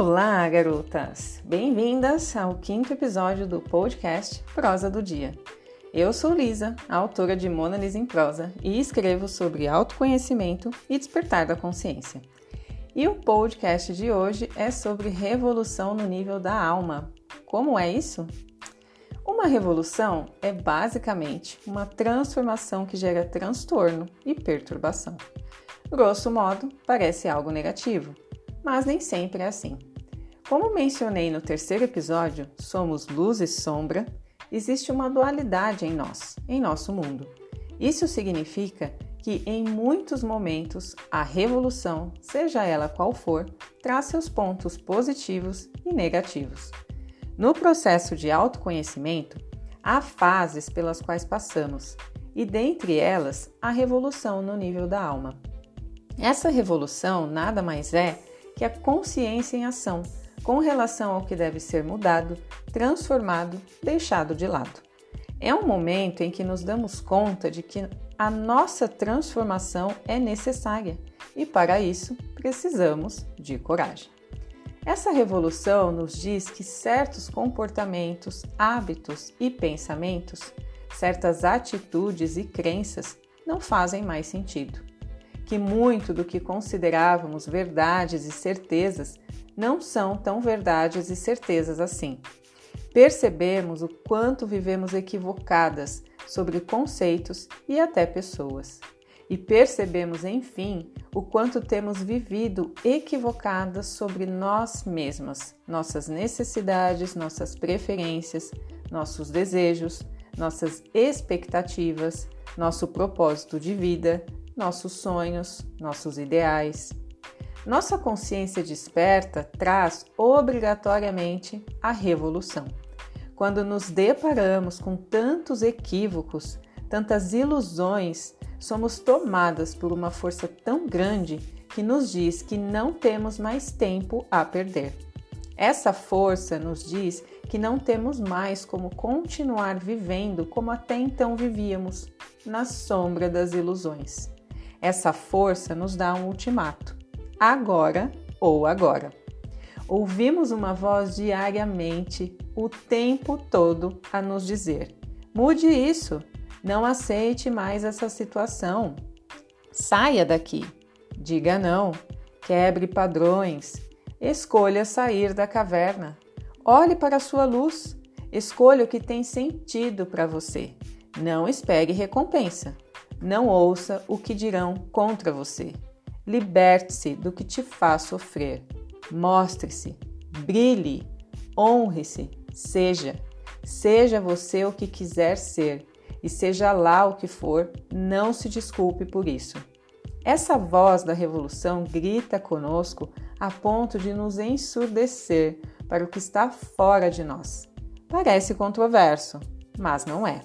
Olá, garotas! Bem-vindas ao quinto episódio do podcast Prosa do Dia. Eu sou Lisa, autora de Mona Lisa em Prosa, e escrevo sobre autoconhecimento e despertar da consciência. E o podcast de hoje é sobre revolução no nível da alma. Como é isso? Uma revolução é basicamente uma transformação que gera transtorno e perturbação. Grosso modo, parece algo negativo, mas nem sempre é assim. Como mencionei no terceiro episódio, somos luz e sombra, existe uma dualidade em nós, em nosso mundo. Isso significa que em muitos momentos a revolução, seja ela qual for, traz seus pontos positivos e negativos. No processo de autoconhecimento, há fases pelas quais passamos, e dentre elas, a revolução no nível da alma. Essa revolução nada mais é que a consciência em ação com relação ao que deve ser mudado, transformado, deixado de lado. É um momento em que nos damos conta de que a nossa transformação é necessária e, para isso, precisamos de coragem. Essa revolução nos diz que certos comportamentos, hábitos e pensamentos, certas atitudes e crenças não fazem mais sentido. Que muito do que considerávamos verdades e certezas não são tão verdades e certezas assim. Percebemos o quanto vivemos equivocadas sobre conceitos e até pessoas e percebemos, enfim, o quanto temos vivido equivocadas sobre nós mesmas, nossas necessidades, nossas preferências, nossos desejos, nossas expectativas, nosso propósito de vida, nossos sonhos, nossos ideais. Nossa consciência desperta traz obrigatoriamente a revolução. Quando nos deparamos com tantos equívocos, tantas ilusões, somos tomadas por uma força tão grande que nos diz que não temos mais tempo a perder. Essa força nos diz que não temos mais como continuar vivendo como até então vivíamos, na sombra das ilusões. Essa força nos dá um ultimato: agora ou agora. Ouvimos uma voz diariamente, o tempo todo, a nos dizer: mude isso, não aceite mais essa situação. Saia daqui. Diga não. Quebre padrões. Escolha sair da caverna. Olhe para a sua luz. Escolha o que tem sentido para você. Não espere recompensa. Não ouça o que dirão contra você. Liberte-se do que te faz sofrer. Mostre-se, brilhe, honre-se, seja. Seja você o que quiser ser e seja lá o que for, não se desculpe por isso. Essa voz da revolução grita conosco a ponto de nos ensurdecer para o que está fora de nós. Parece controverso, mas não é.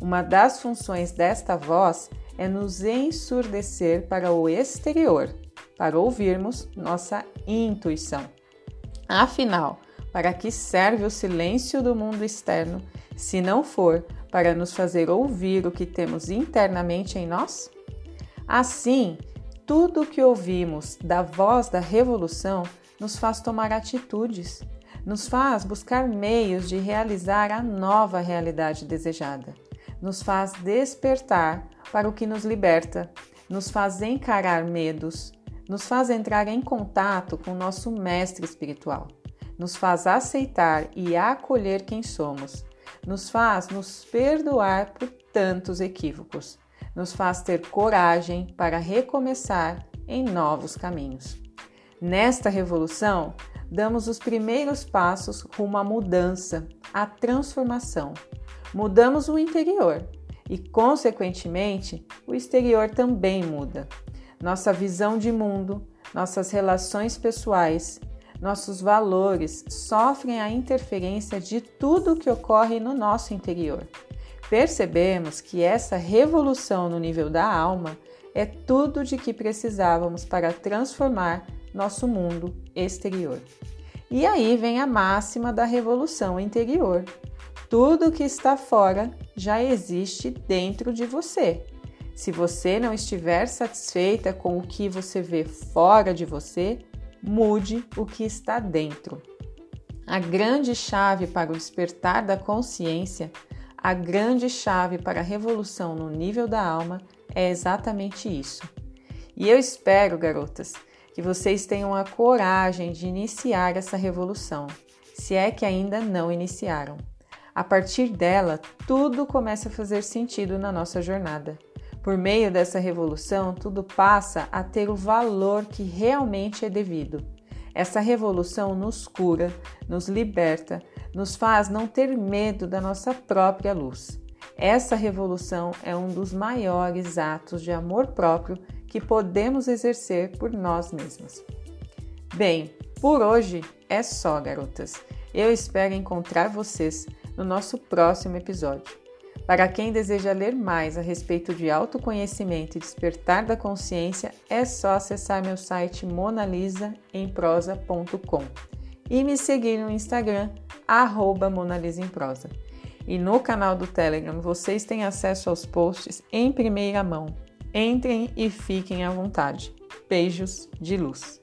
Uma das funções desta voz é nos ensurdecer para o exterior, para ouvirmos nossa intuição. Afinal, para que serve o silêncio do mundo externo se não for para nos fazer ouvir o que temos internamente em nós? Assim, tudo o que ouvimos da voz da revolução nos faz tomar atitudes, nos faz buscar meios de realizar a nova realidade desejada, nos faz despertar para o que nos liberta, nos faz encarar medos, nos faz entrar em contato com nosso mestre espiritual, nos faz aceitar e acolher quem somos nos faz nos perdoar por tantos equívocos, nos faz ter coragem para recomeçar em novos caminhos. Nesta revolução, damos os primeiros passos rumo à mudança, à transformação. Mudamos o interior e, consequentemente, o exterior também muda. Nossa visão de mundo, nossas relações pessoais, nossos valores sofrem a interferência de tudo o que ocorre no nosso interior. Percebemos que essa revolução no nível da alma é tudo de que precisávamos para transformar nosso mundo exterior. E aí vem a máxima da revolução interior. Tudo que está fora já existe dentro de você. Se você não estiver satisfeita com o que você vê fora de você, mude o que está dentro. A grande chave para o despertar da consciência, a grande chave para a revolução no nível da alma é exatamente isso. E eu espero, garotas, que vocês tenham a coragem de iniciar essa revolução, se é que ainda não iniciaram. A partir dela, tudo começa a fazer sentido na nossa jornada. Por meio dessa revolução, tudo passa a ter o valor que realmente é devido. Essa revolução nos cura, nos liberta, nos faz não ter medo da nossa própria luz. Essa revolução é um dos maiores atos de amor próprio que podemos exercer por nós mesmos. Bem, por hoje é só, garotas. Eu espero encontrar vocês no nosso próximo episódio. Para quem deseja ler mais a respeito de autoconhecimento e despertar da consciência, é só acessar meu site monalisaemprosa.com e me seguir no Instagram, arroba monalisaemprosa. E no canal do Telegram vocês têm acesso aos posts em primeira mão. Entrem e fiquem à vontade. Beijos de luz.